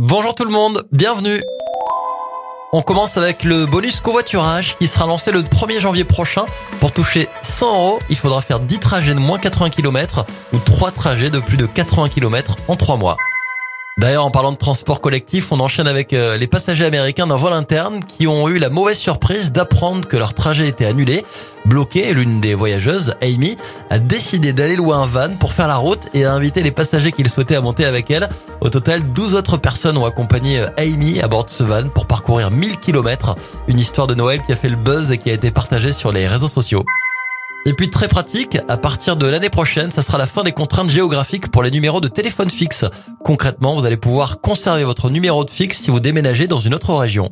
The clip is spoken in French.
Bonjour tout le monde, bienvenue. On commence avec le bonus covoiturage qui sera lancé le 1er janvier prochain. Pour toucher 100 euros, il faudra faire 10 trajets de moins 80 km ou 3 trajets de plus de 80 km en 3 mois. D'ailleurs, en parlant de transport collectif, on enchaîne avec euh, les passagers américains d'un vol interne qui ont eu la mauvaise surprise d'apprendre que leur trajet était annulé. Bloqué, l'une des voyageuses, Amy, a décidé d'aller louer un van pour faire la route et a invité les passagers qu'ils souhaitaient à monter avec elle. Au total, 12 autres personnes ont accompagné euh, Amy à bord de ce van pour parcourir 1000 km. Une histoire de Noël qui a fait le buzz et qui a été partagée sur les réseaux sociaux. Et puis très pratique, à partir de l'année prochaine, ça sera la fin des contraintes géographiques pour les numéros de téléphone fixe. Concrètement, vous allez pouvoir conserver votre numéro de fixe si vous déménagez dans une autre région.